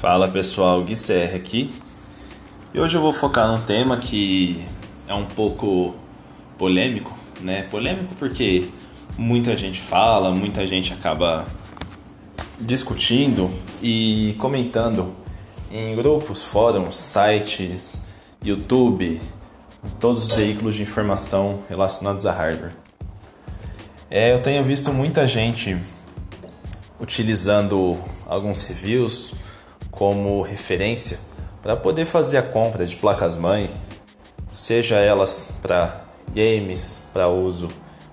Fala pessoal, Gui Serra aqui. E hoje eu vou focar num tema que é um pouco polêmico, né? Polêmico porque muita gente fala, muita gente acaba discutindo e comentando em grupos, fóruns, sites, YouTube, todos os veículos de informação relacionados a hardware. É, eu tenho visto muita gente utilizando alguns reviews como referência para poder fazer a compra de placas-mãe, seja elas para games, para uso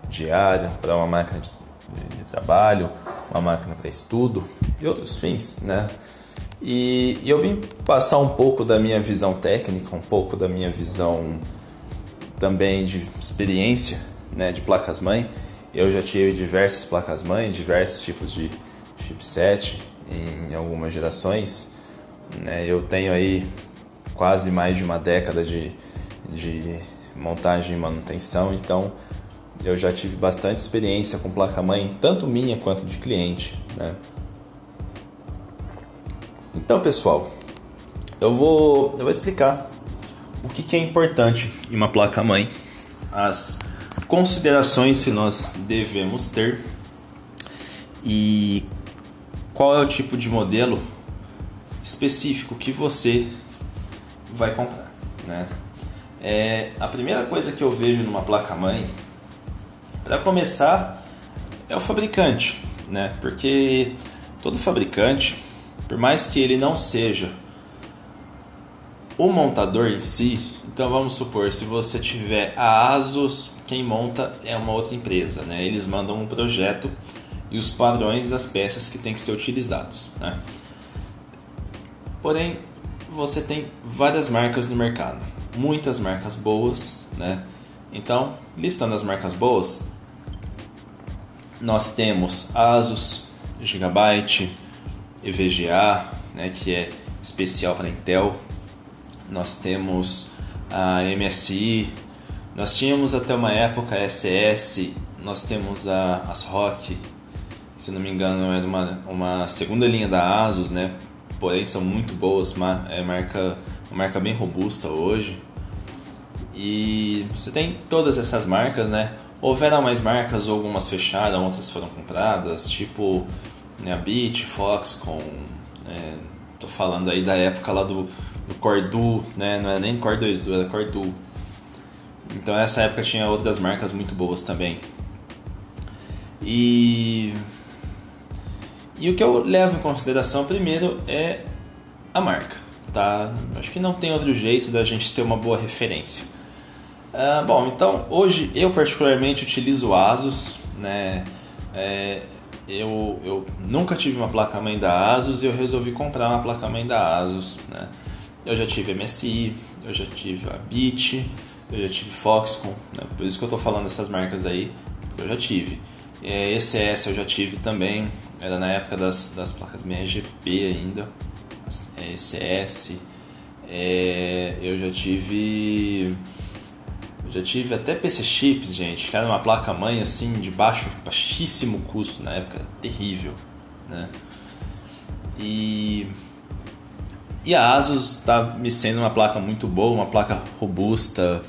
diário, para uma máquina de, de, trabalho, uma máquina para estudo e outros fins, né? E, eu vim passar um pouco da minha visão técnica, um pouco da minha visão também de experiência né, de placas-mãe. Eu já tive diversas placas-mãe, diversos tipos de chipset em algumas gerações. Né? Eu tenho aí quase mais de uma década de, de montagem e manutenção, então eu já tive bastante experiência com placa-mãe, tanto minha quanto de cliente. Né? Então, pessoal, eu vou, eu vou explicar o que, que é importante em uma placa-mãe, as considerações que nós devemos ter e qual é o tipo de modelo específico que você vai comprar, né? É, a primeira coisa que eu vejo numa placa-mãe, para começar, é o fabricante, né? Porque todo fabricante, por mais que ele não seja o montador em si, então vamos supor, se você tiver a ASUS, quem monta é uma outra empresa, né? Eles mandam um projeto e os padrões das peças que têm que ser utilizados. Né? Porém, você tem várias marcas no mercado, muitas marcas boas, né? Então, listando as marcas boas, nós temos Asus, Gigabyte, EVGA, né, que é especial para Intel. Nós temos a MSI, nós tínhamos até uma época a SS, nós temos a ASRock, se não me engano, é uma, uma segunda linha da Asus, né? Porém, são muito boas, é marca, uma marca bem robusta hoje. E você tem todas essas marcas, né? Houveram mais marcas, algumas fecharam, outras foram compradas, tipo né, a Beat, Foxconn, é, tô falando aí da época lá do, do Cordu, né? Não era nem Core 2 Duo, era Cordu. Então essa época tinha outras marcas muito boas também. E e o que eu levo em consideração primeiro é a marca, tá? Acho que não tem outro jeito da gente ter uma boa referência. Ah, bom, então hoje eu particularmente utilizo Asus, né? É, eu, eu nunca tive uma placa-mãe da Asus e eu resolvi comprar uma placa-mãe da Asus, né? Eu já tive MSI, eu já tive a Beat, eu já tive Foxconn, né? por isso que eu estou falando dessas marcas aí, eu já tive. É, ECS eu já tive também, era na época das, das placas RGB ainda, ECS. É, eu já tive. Eu já tive até PC Chips, gente, que era uma placa mãe assim de baixo, baixíssimo custo na época, terrível, né? E e a Asus está me sendo uma placa muito boa, uma placa robusta.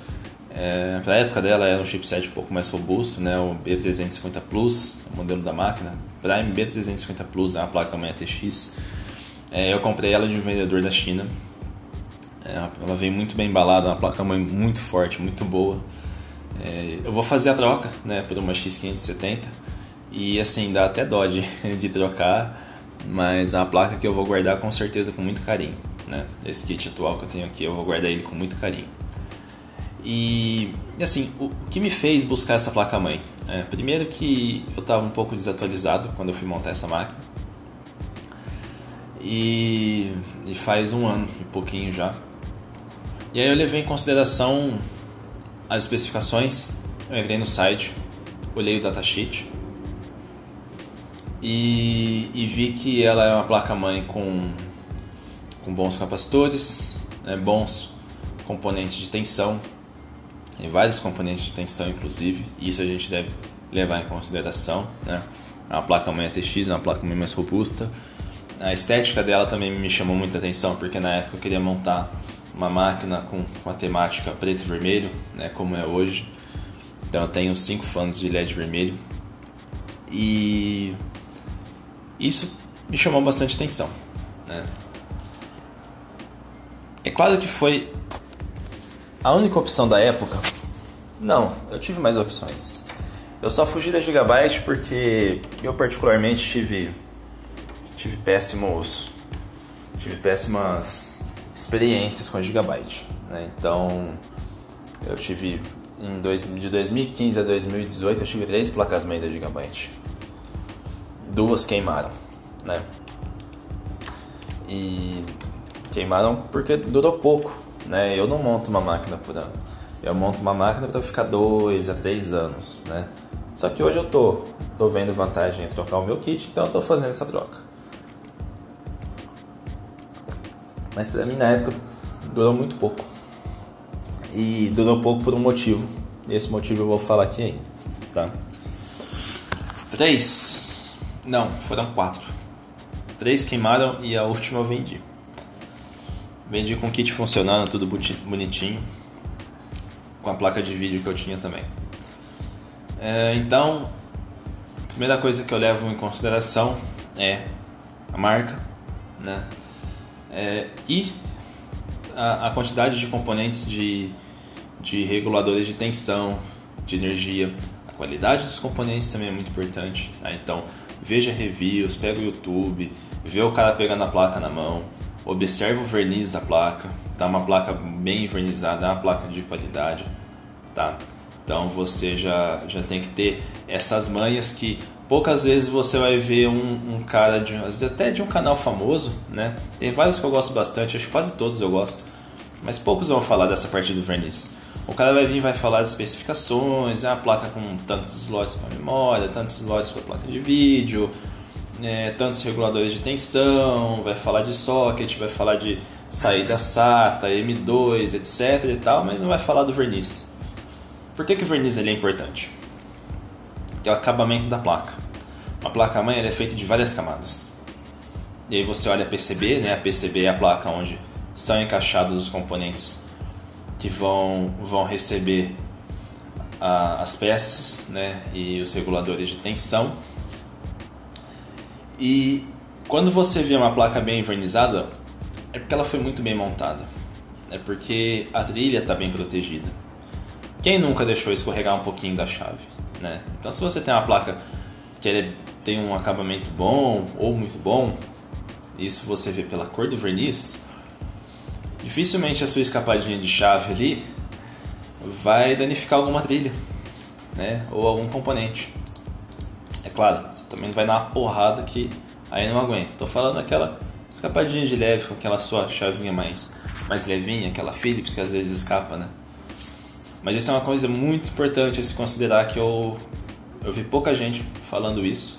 É, para a época dela era um chipset um pouco mais robusto, né? o B350 Plus, o modelo da máquina, Prime B350 Plus, é uma placa mãe ATX. É, eu comprei ela de um vendedor da China. É, ela vem muito bem embalada, uma placa mãe muito forte, muito boa. É, eu vou fazer a troca né, por uma X570 e assim dá até dó de, de trocar, mas é uma placa que eu vou guardar com certeza com muito carinho. Né? Esse kit atual que eu tenho aqui eu vou guardar ele com muito carinho. E assim, o que me fez buscar essa placa mãe? É, primeiro que eu estava um pouco desatualizado quando eu fui montar essa máquina. E, e faz um ano e pouquinho já. E aí eu levei em consideração as especificações, eu entrei no site, olhei o datasheet e, e vi que ela é uma placa-mãe com, com bons capacitores, né, bons componentes de tensão, tem vários componentes de tensão, inclusive, e isso a gente deve levar em consideração. Né? É uma placa-mãe ATX, é uma placa-mãe mais robusta. A estética dela também me chamou muita atenção, porque na época eu queria montar uma máquina com, com a temática preto e vermelho, né, como é hoje. Então eu tenho cinco fãs de LED vermelho. E isso me chamou bastante atenção. Né? É claro que foi a única opção da época. Não, eu tive mais opções. Eu só fugi da Gigabyte porque eu particularmente tive tive péssimos tive péssimas experiências com a Gigabyte, né? Então eu tive em dois, de 2015 a 2018 eu tive três placas mãe da Gigabyte. Duas queimaram, né? E queimaram porque durou pouco, né? Eu não monto uma máquina por ano. Eu monto uma máquina para ficar dois a três anos, né? Só que hoje eu tô, tô vendo vantagem em trocar o meu kit, então eu tô fazendo essa troca. Mas para mim na época durou muito pouco. E durou pouco por um motivo. E esse motivo eu vou falar aqui ainda, tá? Três. Não, foram quatro. Três queimaram e a última eu vendi. Vendi com o kit funcionando, tudo bonitinho. Com a placa de vídeo que eu tinha também. É, então, a primeira coisa que eu levo em consideração é a marca, né? É, e a, a, quantidade de componentes de, de reguladores de tensão, de energia. A qualidade dos componentes também é muito importante. Tá? Então, veja reviews, pega o YouTube, vê o cara pegando a placa na mão, observa o verniz da placa, tá uma placa bem vernizada, é uma placa de qualidade, tá? Então você já, já tem que ter essas manhas que poucas vezes você vai ver um, um cara de às vezes até de um canal famoso, né? Tem vários que eu gosto bastante, acho que quase todos eu gosto, mas poucos vão falar dessa parte do verniz. O cara vai vir e vai falar das especificações, é uma placa com tantos slots para memória, tantos slots para placa de vídeo, é, tantos reguladores de tensão, vai falar de socket, vai falar de saída SATA, M2, etc e tal, mas não vai falar do verniz. Por que, que o verniz ele é importante? Que é o acabamento da placa. Uma placa mãe é feita de várias camadas. E aí você olha a PCB, né? A PCB é a placa onde são encaixados os componentes que vão, vão receber a, as peças né? e os reguladores de tensão e quando você vê uma placa bem envernizada, é porque ela foi muito bem montada. É porque a trilha está bem protegida. Quem nunca deixou escorregar um pouquinho da chave? Né? Então, se você tem uma placa que tem um acabamento bom ou muito bom, isso você vê pela cor do verniz, dificilmente a sua escapadinha de chave ali vai danificar alguma trilha né? ou algum componente. É claro, você também vai dar uma porrada que aí não aguenta. Tô falando aquela escapadinha de leve com aquela sua chavinha mais, mais levinha, aquela Philips que às vezes escapa, né? Mas isso é uma coisa muito importante a se considerar que eu, eu vi pouca gente falando isso.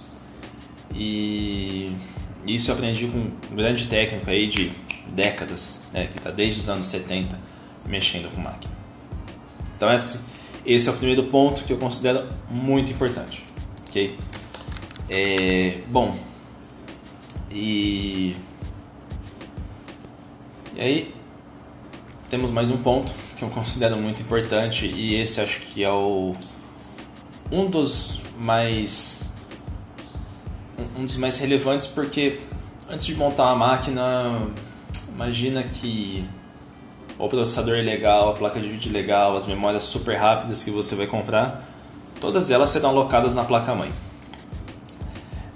E isso eu aprendi com um grande técnico aí de décadas, né, que está desde os anos 70 mexendo com máquina. Então esse, esse é o primeiro ponto que eu considero muito importante, ok? É, bom, e, e aí temos mais um ponto que eu considero muito importante e esse acho que é o um dos mais um dos mais relevantes porque antes de montar uma máquina imagina que o processador é legal, a placa de vídeo é legal, as memórias super rápidas que você vai comprar, todas elas serão alocadas na placa mãe.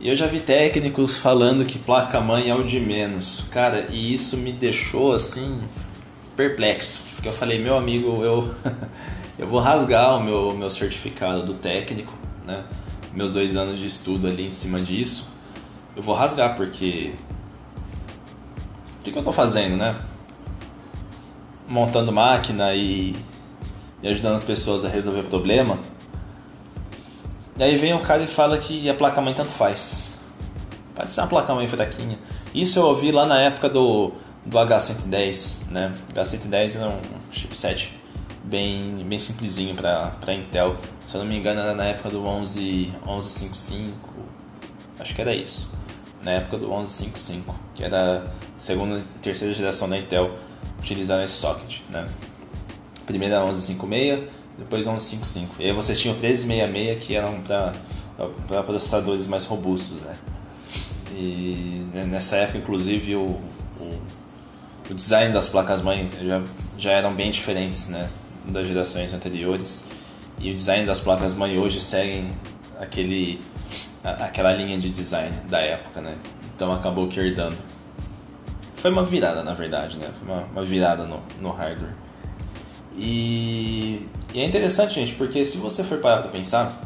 E eu já vi técnicos falando que placa-mãe é o de menos. Cara, e isso me deixou assim perplexo. Porque eu falei, meu amigo, eu, eu vou rasgar o meu, meu certificado do técnico, né? Meus dois anos de estudo ali em cima disso. Eu vou rasgar porque. O que, que eu estou fazendo, né? Montando máquina e, e ajudando as pessoas a resolver problema e aí vem o cara e fala que a placa-mãe tanto faz. Pode ser uma placa-mãe fraquinha. Isso eu ouvi lá na época do, do H110, né? H110 era um chipset bem, bem simplesinho para Intel. Se eu não me engano era na época do 11, 1155, acho que era isso. na época do 1155, que era a segunda e terceira geração da Intel utilizando esse socket, né? Primeiro era 1156, depois 1155. E aí vocês tinham 1366 que eram para processadores mais robustos, né? E nessa época, inclusive, o, o, o design das placas-mãe já, já eram bem diferentes, né? Das gerações anteriores. E o design das placas-mãe hoje seguem aquele, aquela linha de design da época, né? Então acabou que herdando. Foi uma virada, na verdade, né? Foi uma, uma virada no, no hardware. E, e, é interessante, gente, porque se você for parar para pensar,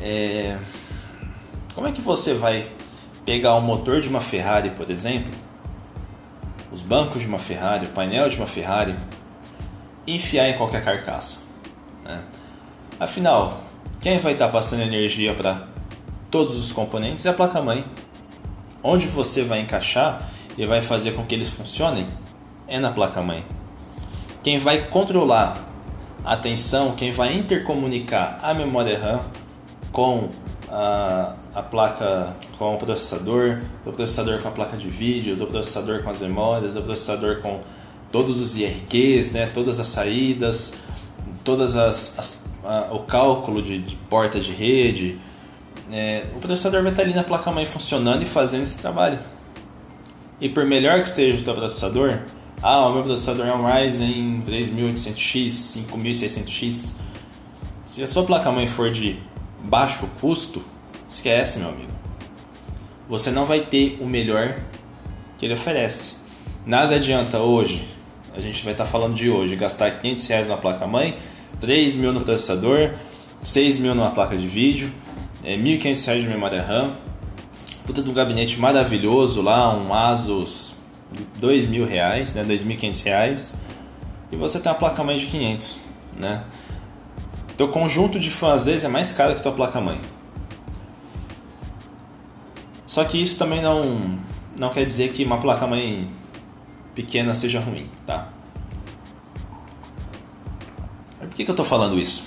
é, como é que você vai pegar o motor de uma Ferrari, por exemplo, os bancos de uma Ferrari, o painel de uma Ferrari, e enfiar em qualquer carcaça? Né? Afinal, quem vai estar passando energia para todos os componentes é a placa-mãe. Onde você vai encaixar e vai fazer com que eles funcionem é na placa-mãe. Quem vai controlar a tensão, quem vai intercomunicar a memória RAM com a, a placa, com o processador, o processador com a placa de vídeo, o processador com as memórias, o processador com todos os IRQs, né, todas as saídas, todas as, as a, o cálculo de, de porta de rede, é, o processador vai estar ali na placa-mãe funcionando e fazendo esse trabalho. E por melhor que seja o teu processador, ah, o meu processador é um Ryzen 3800X, 5600X. Se a sua placa-mãe for de baixo custo, esquece, meu amigo. Você não vai ter o melhor que ele oferece. Nada adianta hoje, a gente vai estar falando de hoje, gastar 500 reais na placa-mãe, 3 mil no processador, 6 mil numa placa de vídeo, é, 1.500 reais de memória RAM, puta de um gabinete maravilhoso lá, um Asus dois mil reais, né, dois mil quinhentos reais, e você tem uma placa-mãe de 500, né? Teu conjunto de fãs às vezes é mais caro que tua placa-mãe. Só que isso também não, não quer dizer que uma placa-mãe pequena seja ruim, tá? Por que, que eu estou falando isso?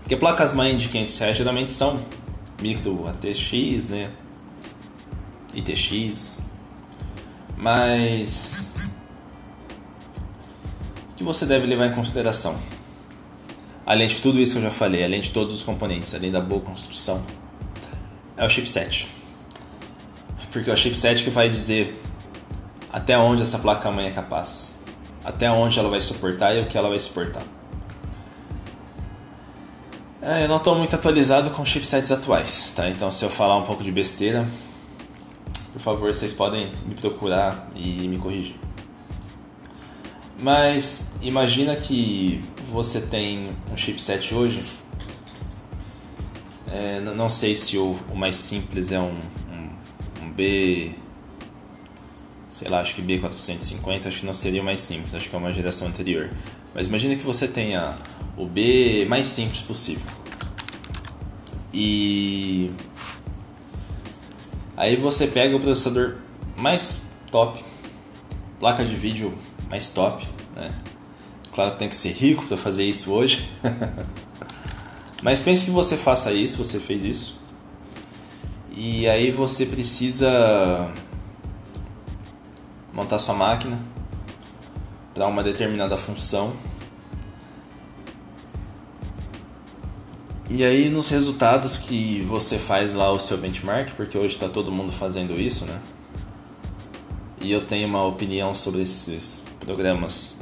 Porque placas-mãe de 500 reais geralmente são micro ATX, né? ITX, mas o que você deve levar em consideração? Além de tudo isso que eu já falei, além de todos os componentes, além da boa construção, é o chipset. Porque é o chipset que vai dizer até onde essa placa-mãe é capaz, até onde ela vai suportar e o que ela vai suportar. É, eu não estou muito atualizado com chipsets atuais, tá? Então se eu falar um pouco de besteira, por favor, vocês podem me procurar e me corrigir. Mas imagina que você tem um chipset hoje. É, não sei se o, o, mais simples é um, um, um, B. Sei lá, acho que B450, acho que não seria o mais simples, acho que é uma geração anterior. Mas imagina que você tenha o B mais simples possível. E Aí você pega o processador mais top, placa de vídeo mais top, né? Claro que tem que ser rico para fazer isso hoje. Mas pense que você faça isso, você fez isso. E aí você precisa montar sua máquina para uma determinada função E aí nos resultados que você faz lá o seu benchmark, porque hoje está todo mundo fazendo isso, né? E eu tenho uma opinião sobre esses programas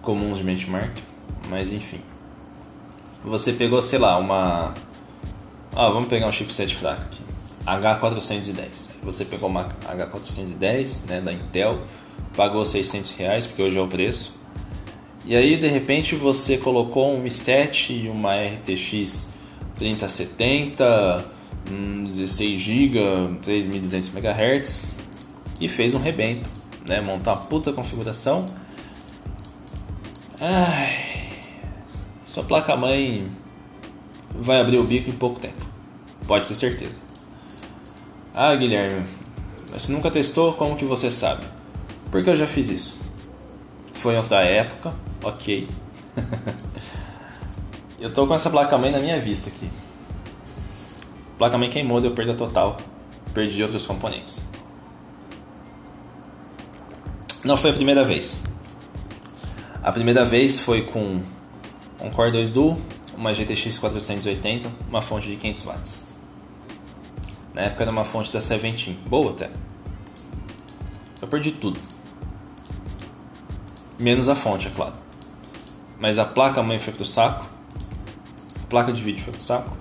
comuns de benchmark, mas enfim. Você pegou, sei lá, uma. Ah, vamos pegar um chipset fraco aqui. H410. Você pegou uma H410 né, da Intel, pagou 600 reais, porque hoje é o preço. E aí de repente você colocou um i7 e uma RTX 3070, 16 GB, 3200 MHz e fez um rebento, né? Montar puta configuração. Ai, sua placa mãe vai abrir o bico em pouco tempo, pode ter certeza. Ah, Guilherme, você nunca testou? Como que você sabe? Porque eu já fiz isso. Foi outra época, ok. eu tô com essa placa-mãe na minha vista aqui. A placa-mãe queimou, deu perda total. perdi outros componentes. Não foi a primeira vez. A primeira vez foi com um Core 2 Duo, uma GTX 480, uma fonte de 500 watts. Na época era uma fonte da Seventeen, boa até. Eu perdi tudo. Menos a fonte, é claro. Mas a placa mãe foi pro saco. A placa de vídeo foi pro saco.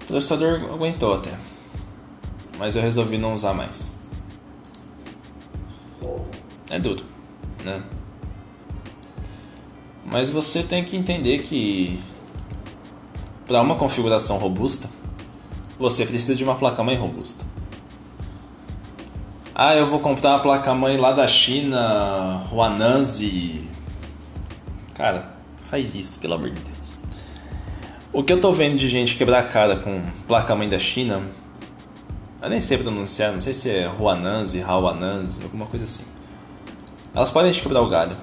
O processador aguentou até. Mas eu resolvi não usar mais. É duro, né? Mas você tem que entender que para uma configuração robusta, você precisa de uma placa-mãe robusta. Ah, eu vou comprar uma placa-mãe lá da China, Huananzi. Cara, faz isso, pelo amor de Deus. O que eu tô vendo de gente quebrar a cara com placa-mãe da China, eu nem sei pronunciar, não sei se é Huananzi, Hawananzi, alguma coisa assim. Elas podem te quebrar o galho.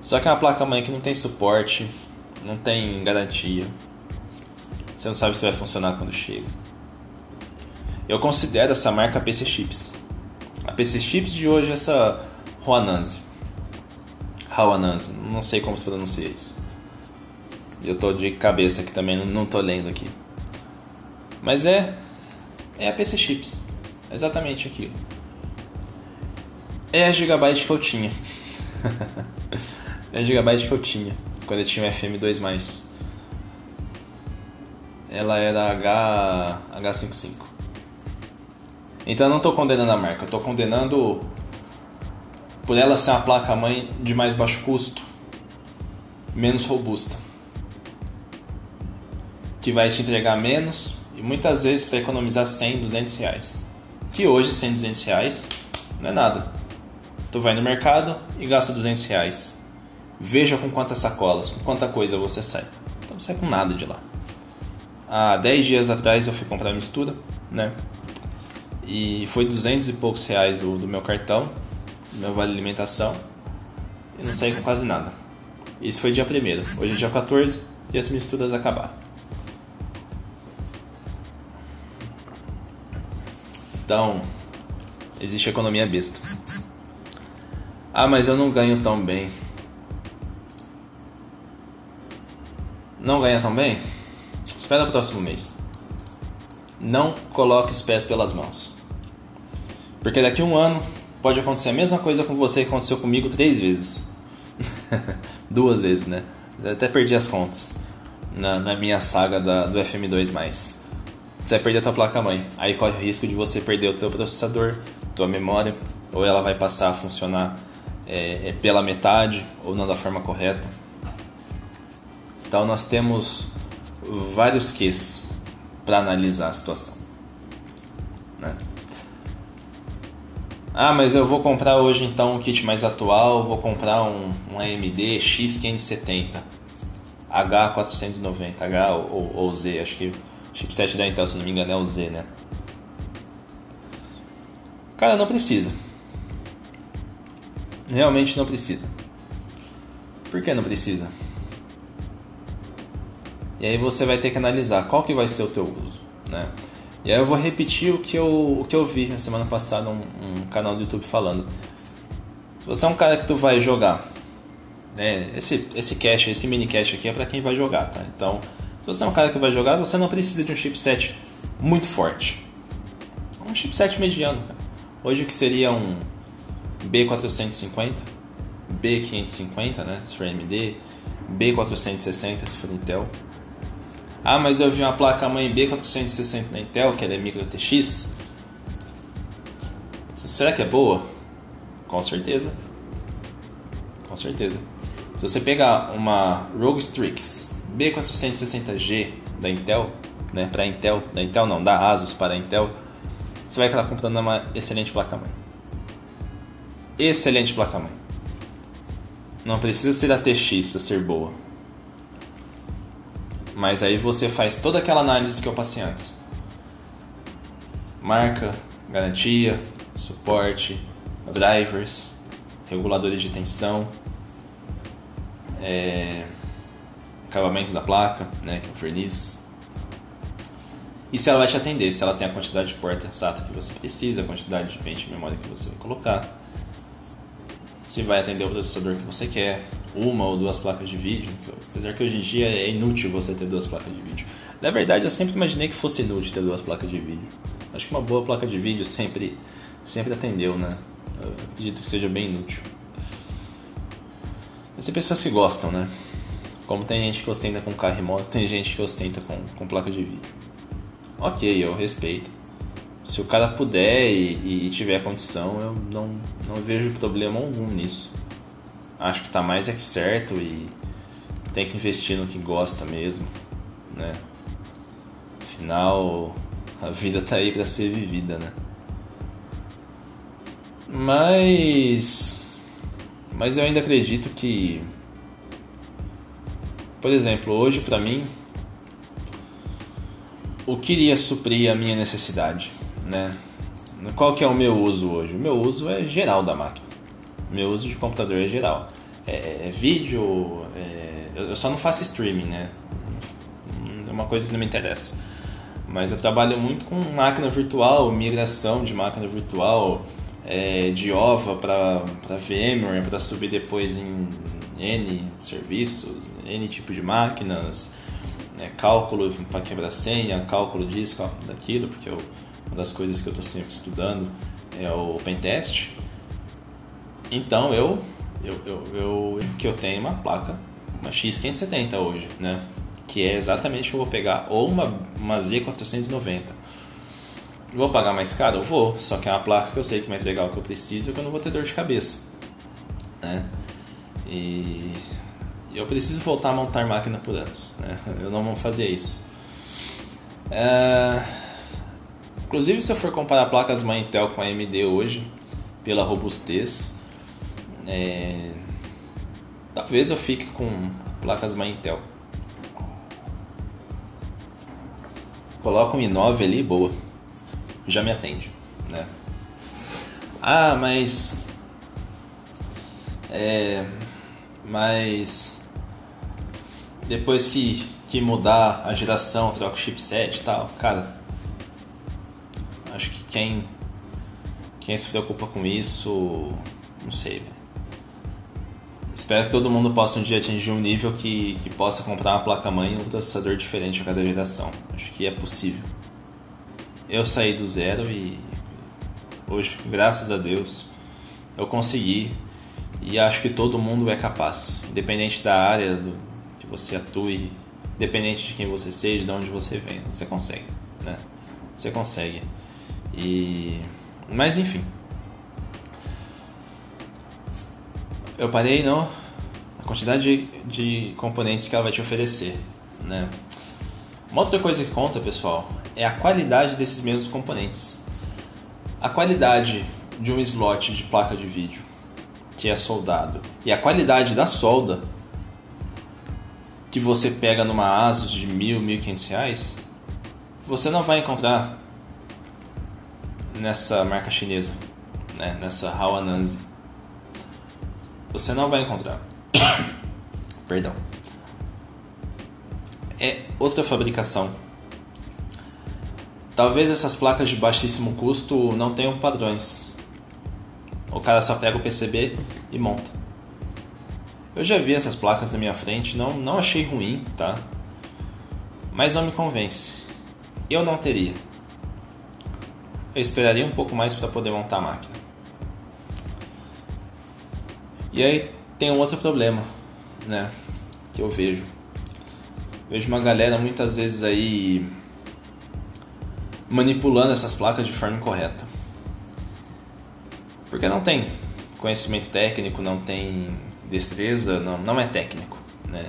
Só que é uma placa-mãe que não tem suporte, não tem garantia. Você não sabe se vai funcionar quando chega. Eu considero essa marca PC Chips. A PC Chips de hoje é essa Huananzi. Hawananzi, não sei como se pronuncia isso. Eu tô de cabeça aqui também, não tô lendo aqui. Mas é é a PC Chips. Exatamente aquilo. É a Gigabyte que eu tinha. é a Gigabyte que eu tinha quando eu tinha o FM2+. Ela era H H55. Então eu não estou condenando a marca, eu estou condenando por ela ser uma placa mãe de mais baixo custo, menos robusta, que vai te entregar menos e muitas vezes para economizar 100, 200 reais. Que hoje 100, 200 reais não é nada. Tu vai no mercado e gasta 200 reais. Veja com quantas sacolas, com quanta coisa você sai. Então sai com nada de lá. Há 10 dias atrás eu fui comprar mistura, né? E foi 200 e poucos reais do, do meu cartão, meu vale alimentação. E não saí com quase nada. Isso foi dia 1 Hoje é dia 14 e as misturas acabaram. Então, existe economia besta. Ah, mas eu não ganho tão bem. Não ganha tão bem? Espera o próximo mês. Não coloque os pés pelas mãos. Porque daqui a um ano pode acontecer a mesma coisa com você que aconteceu comigo três vezes. Duas vezes, né? Eu até perdi as contas na, na minha saga da, do FM2. Você vai perder a tua placa-mãe. Aí corre o risco de você perder o teu processador, tua memória, ou ela vai passar a funcionar é, é pela metade ou não da forma correta. Então nós temos vários Qs para analisar a situação. Né? Ah, mas eu vou comprar hoje então um kit mais atual, vou comprar um, um AMD X570 H490, H ou, ou Z, acho que o chipset da Intel, se não me engano, é o Z, né? Cara, não precisa. Realmente não precisa. Por que não precisa? E aí você vai ter que analisar qual que vai ser o teu uso, né? E aí eu vou repetir o que eu, o que eu vi na semana passada um, um canal do YouTube falando. Se você é um cara que tu vai jogar, né? Esse esse cache, esse mini cache aqui é para quem vai jogar, tá? Então, se você é um cara que vai jogar, você não precisa de um chipset muito forte. Um chipset mediano, cara. Hoje o que seria um B450, B550, né, se for AMD, B460 se for Intel. Ah, mas eu vi uma placa-mãe B460 da Intel, que ela é micro TX. Será que é boa? Com certeza. Com certeza. Se você pegar uma ROG Strix B460G da Intel, né, para Intel, da Intel não, da Asus para Intel, você vai estar comprando uma excelente placa-mãe excelente placa-mãe. Não precisa ser a TX para ser boa. Mas aí você faz toda aquela análise que eu passei antes. Marca, garantia, suporte, drivers, reguladores de tensão, é, acabamento da placa, né, que é o verniz. e se ela vai te atender, se ela tem a quantidade de porta exata que você precisa, a quantidade de pente de memória que você vai colocar, se vai atender o processador que você quer, uma ou duas placas de vídeo, apesar que hoje em dia é inútil você ter duas placas de vídeo. Na verdade, eu sempre imaginei que fosse inútil ter duas placas de vídeo. Acho que uma boa placa de vídeo sempre, sempre atendeu, né? Eu acredito que seja bem inútil. Mas tem pessoas que gostam, né? Como tem gente que ostenta com carro remoto, tem gente que ostenta com, com placa de vídeo. Ok, eu respeito. Se o cara puder e, e tiver condição, eu não, não vejo problema algum nisso. Acho que tá mais é que certo e tem que investir no que gosta mesmo, né? Afinal, a vida tá aí para ser vivida, né? Mas mas eu ainda acredito que por exemplo, hoje para mim o que iria suprir a minha necessidade, né? Qual que é o meu uso hoje? O meu uso é geral da máquina. Meu uso de computador é geral. É, é vídeo, é, eu só não faço streaming, né? É uma coisa que não me interessa. Mas eu trabalho muito com máquina virtual, migração de máquina virtual, é, de OVA para VMware, para subir depois em N serviços, N tipo de máquinas, né, cálculo para quebrar senha, cálculo disso, cálculo daquilo, porque eu, uma das coisas que eu estou sempre estudando é o pentest. Então eu, eu, eu, eu, que eu tenho uma placa, uma X570 hoje, né? que é exatamente o que eu vou pegar, ou uma, uma Z490. Vou pagar mais caro? Eu vou, só que é uma placa que eu sei que vai entregar o que eu preciso e que eu não vou ter dor de cabeça. Né? E eu preciso voltar a montar máquina por anos. Né? Eu não vou fazer isso. É... Inclusive, se eu for comparar placas mãe Intel com a AMD hoje, pela robustez, é... talvez eu fique com placas mãe Intel. Coloca um i9 ali, boa. Já me atende, né? Ah, mas... É... Mas... Depois que, que mudar a geração, troca o chipset e tal, cara... Acho que quem... Quem se preocupa com isso... Não sei, Espero que todo mundo possa um dia atingir um nível que, que possa comprar uma placa-mãe e um processador diferente a cada geração. Acho que é possível. Eu saí do zero e hoje, graças a Deus, eu consegui e acho que todo mundo é capaz, independente da área do, que você atue, independente de quem você seja, de onde você vem, você consegue, né? Você consegue. E mas enfim, eu parei no, na quantidade de, de componentes que ela vai te oferecer. Né? Uma outra coisa que conta, pessoal, é a qualidade desses mesmos componentes. A qualidade de um slot de placa de vídeo que é soldado e a qualidade da solda que você pega numa ASUS de mil, mil quinhentos reais, você não vai encontrar nessa marca chinesa, né? nessa Hawananzi você não vai encontrar. Perdão. É outra fabricação. Talvez essas placas de baixíssimo custo não tenham padrões. O cara só pega o PCB e monta. Eu já vi essas placas na minha frente, não, não achei ruim, tá? Mas não me convence. Eu não teria. Eu esperaria um pouco mais para poder montar a máquina. E aí tem um outro problema, né? Que eu vejo. Vejo uma galera muitas vezes aí manipulando essas placas de forma incorreta. Porque não tem conhecimento técnico, não tem destreza, não, não é técnico, né?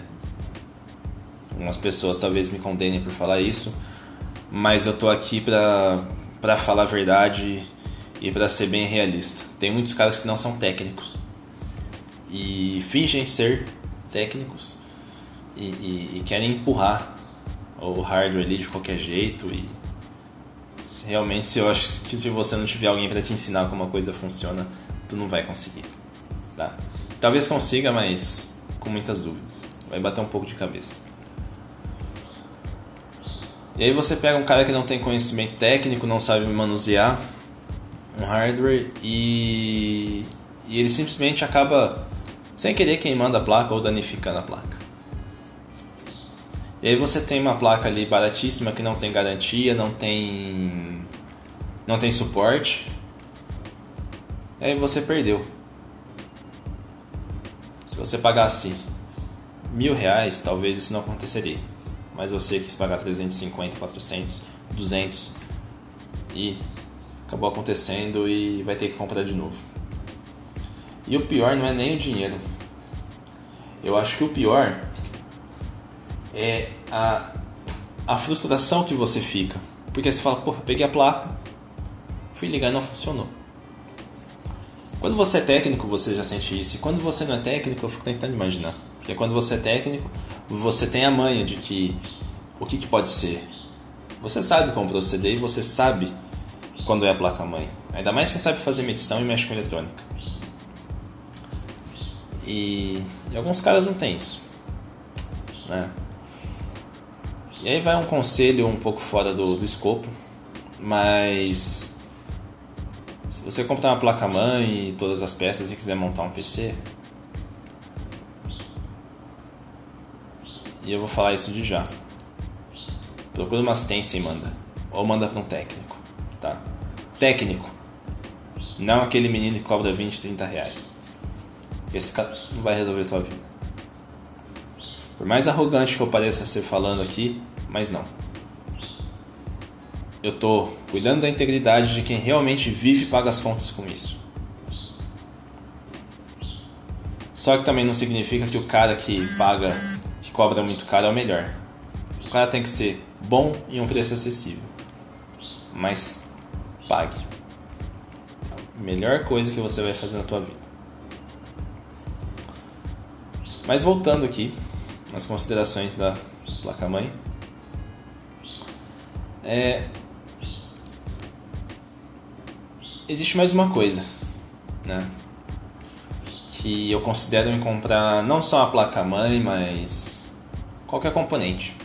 Algumas pessoas talvez me condenem por falar isso, mas eu tô aqui pra, pra falar a verdade e para ser bem realista. Tem muitos caras que não são técnicos e fingem ser técnicos e, e, e, querem empurrar o hardware ali de qualquer jeito e realmente se eu acho que se você não tiver alguém para te ensinar como a coisa funciona tu não vai conseguir tá? Talvez consiga mas com muitas dúvidas. Vai bater um pouco de cabeça. E aí você pega um cara que não tem conhecimento técnico, não sabe manusear um hardware e, e ele simplesmente acaba sem querer queimando a placa ou danificando a placa. E aí você tem uma placa ali baratíssima que não tem garantia, não tem não tem suporte. E aí você perdeu. Se você pagasse mil reais, talvez isso não aconteceria. Mas você quis pagar 350, 400, 200 e acabou acontecendo e vai ter que comprar de novo. E o pior não é nem o dinheiro. Eu acho que o pior é a, a frustração que você fica. Porque você fala, porra, peguei a placa, fui ligar e não funcionou. Quando você é técnico, você já sente isso. E quando você não é técnico, eu fico tentando imaginar. Porque quando você é técnico, você tem a manha de que o que, que pode ser. Você sabe como proceder e você sabe quando é a placa-mãe. Ainda mais quem sabe fazer medição e mexe com eletrônica. E, e alguns caras não tem isso. Né? E aí vai um conselho um pouco fora do, do escopo, mas se você comprar uma placa-mãe e todas as peças e quiser montar um PC, e eu vou falar isso de já. Procura uma assistência e manda. Ou manda para um técnico, tá? Técnico. Não aquele menino que cobra 20, 30 reais. Esse cara não vai resolver tua vida. Por mais arrogante que eu pareça ser falando aqui, mas não. Eu tô cuidando da integridade de quem realmente vive e paga as contas com isso. Só que também não significa que o cara que paga, que cobra muito caro é o melhor. O cara tem que ser bom e um preço acessível. Mas pague. A melhor coisa que você vai fazer na tua vida. Mas voltando aqui nas considerações da placa-mãe. É... Existe mais uma coisa, né? Que eu considero em comprar não só a placa-mãe, mas qualquer componente.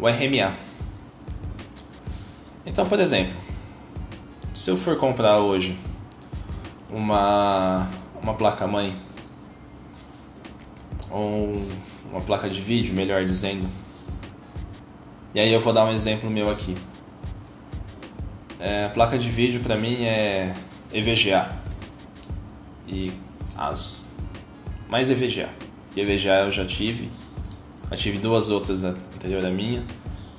O RMA. Então, por exemplo, se eu for comprar hoje uma, uma placa-mãe ou uma placa de vídeo, melhor dizendo. E aí eu vou dar um exemplo meu aqui. É, placa de vídeo para mim é EVGA e ASUS. Mais EVGA. EVGA eu já tive, já tive duas outras anterior à minha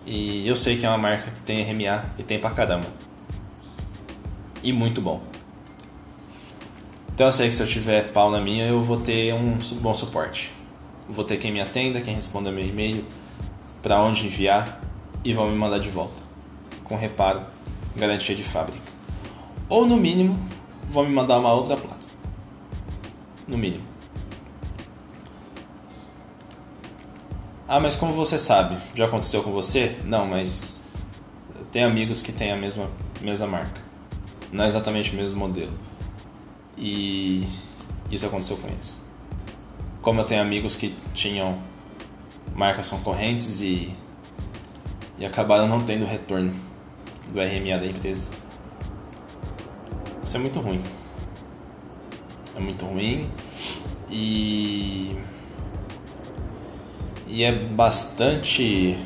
e eu sei que é uma marca que tem RMA e tem pra caramba. E muito bom. Então eu sei que se eu tiver pau na minha eu vou ter um bom suporte vou ter quem me atenda, quem responda meu e-mail, para onde enviar e vão me mandar de volta, com reparo, garantia de fábrica. Ou no mínimo, vão me mandar uma outra placa. No mínimo. Ah, mas como você sabe? Já aconteceu com você? Não, mas tenho amigos que têm a mesma, mesma marca. Não é exatamente o mesmo modelo. E isso aconteceu com eles como eu tenho amigos que tinham marcas concorrentes e, e acabaram não tendo retorno do RMA da empresa. Isso é muito ruim. É muito ruim e e é bastante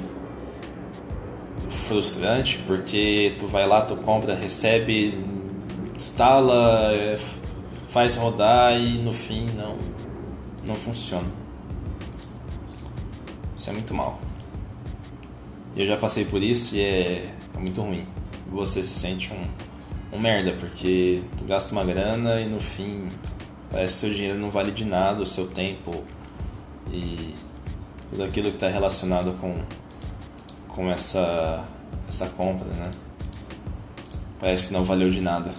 frustrante porque tu vai lá, tu compra, recebe, instala, faz rodar e no fim não não funciona. Isso é muito mal. Eu já passei por isso e é, é muito ruim. Você se sente um, um merda, porque tu gasta uma grana e no fim parece que seu dinheiro não vale de nada, o seu tempo e tudo aquilo que está relacionado com, com essa, essa compra, né? Parece que não valeu de nada.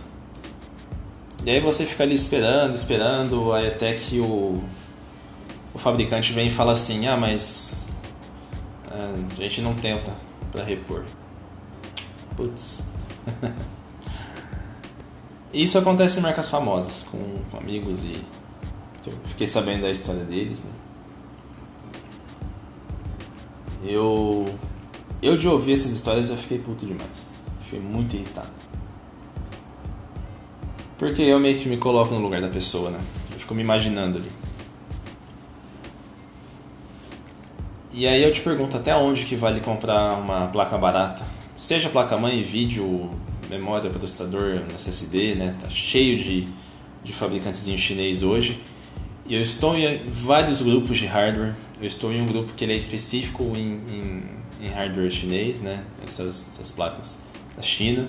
E aí você fica ali esperando, esperando, aí até que o, o fabricante vem e fala assim: ah, mas é, a gente não tenta para repor. Putz. Isso acontece em marcas famosas, com, amigos e eu fiquei sabendo da história deles. Né? Eu eu de ouvir essas histórias eu fiquei puto demais. Fiquei muito irritado. Porque eu meio que me coloco no lugar da pessoa, né? Eu fico me imaginando ali. E aí eu te pergunto até onde que vale comprar uma placa barata? Seja placa-mãe, vídeo, memória, processador, SSD, né? Tá cheio de, de fabricantes em chinês hoje. E eu estou em vários grupos de hardware. Eu estou em um grupo que ele é específico em, em, em hardware chinês, né? Essas, essas placas da China.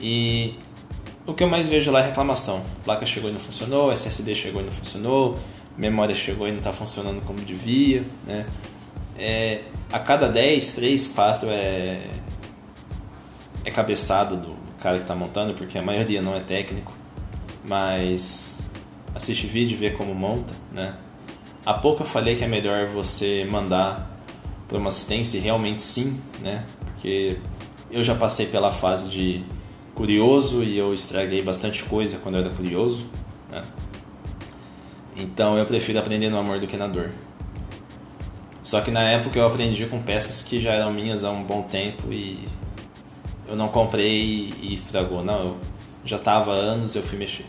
E o que eu mais vejo lá é reclamação. Placa chegou e não funcionou, SSD chegou e não funcionou, memória chegou e não está funcionando como devia, né? É, a cada 10, 3, 4 é, é cabeçado do cara que está montando, porque a maioria não é técnico, mas assiste vídeo e vê como monta, né? Há pouco eu falei que é melhor você mandar para uma assistência e realmente sim, né? Porque eu já passei pela fase de curioso e eu estraguei bastante coisa quando eu era curioso, né? Então eu prefiro aprender no amor do que na dor. Só que na época eu aprendi com peças que já eram minhas há um bom tempo e eu não comprei e estragou. Não, eu já estava há anos eu fui mexer.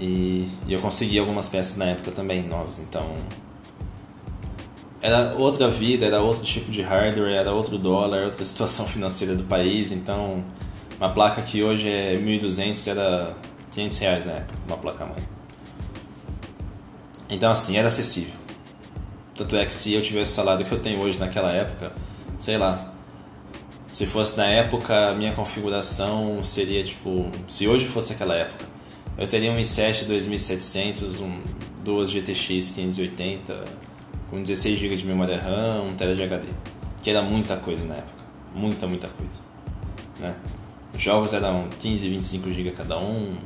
E, e, eu consegui algumas peças na época também, novas, então. Era outra vida, era outro tipo de hardware, era outro dólar, outra situação financeira do país, então. Uma placa que hoje é 1.200 era 500 reais na época, uma placa mãe. Então, assim, era acessível. Tanto é que se eu tivesse o salário que eu tenho hoje naquela época, sei lá, se fosse na época, minha configuração seria tipo. Se hoje fosse aquela época, eu teria um i7 2700, um, duas GTX 580, com 16 GB de memória RAM, 1 TB de HD. Que era muita coisa na época. Muita, muita coisa. Né? Os jogos eram 15, 25 GB cada um.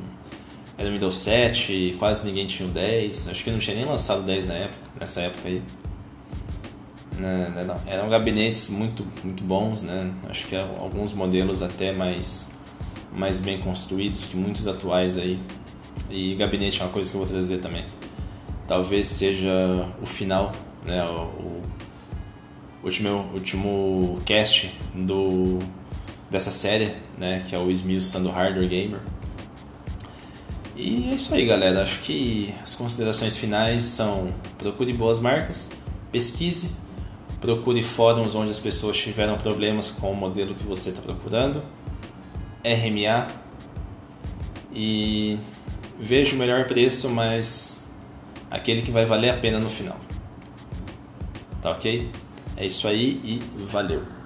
Era Windows 7, quase ninguém tinha o 10. Acho que não tinha nem lançado o 10 na época, nessa época aí. Não, não. Eram gabinetes muito, muito bons, né? Acho que alguns modelos até mais, mais bem construídos que muitos atuais aí. E gabinete é uma coisa que eu vou trazer também. Talvez seja o final, né? O, o último, último cast do, dessa série, né? Que é o Esmiuçando Hardware Gamer. E é isso aí, galera. Acho que as considerações finais são: procure boas marcas, pesquise Procure fóruns onde as pessoas tiveram problemas com o modelo que você está procurando. RMA. E veja o melhor preço, mas aquele que vai valer a pena no final. Tá ok? É isso aí e valeu!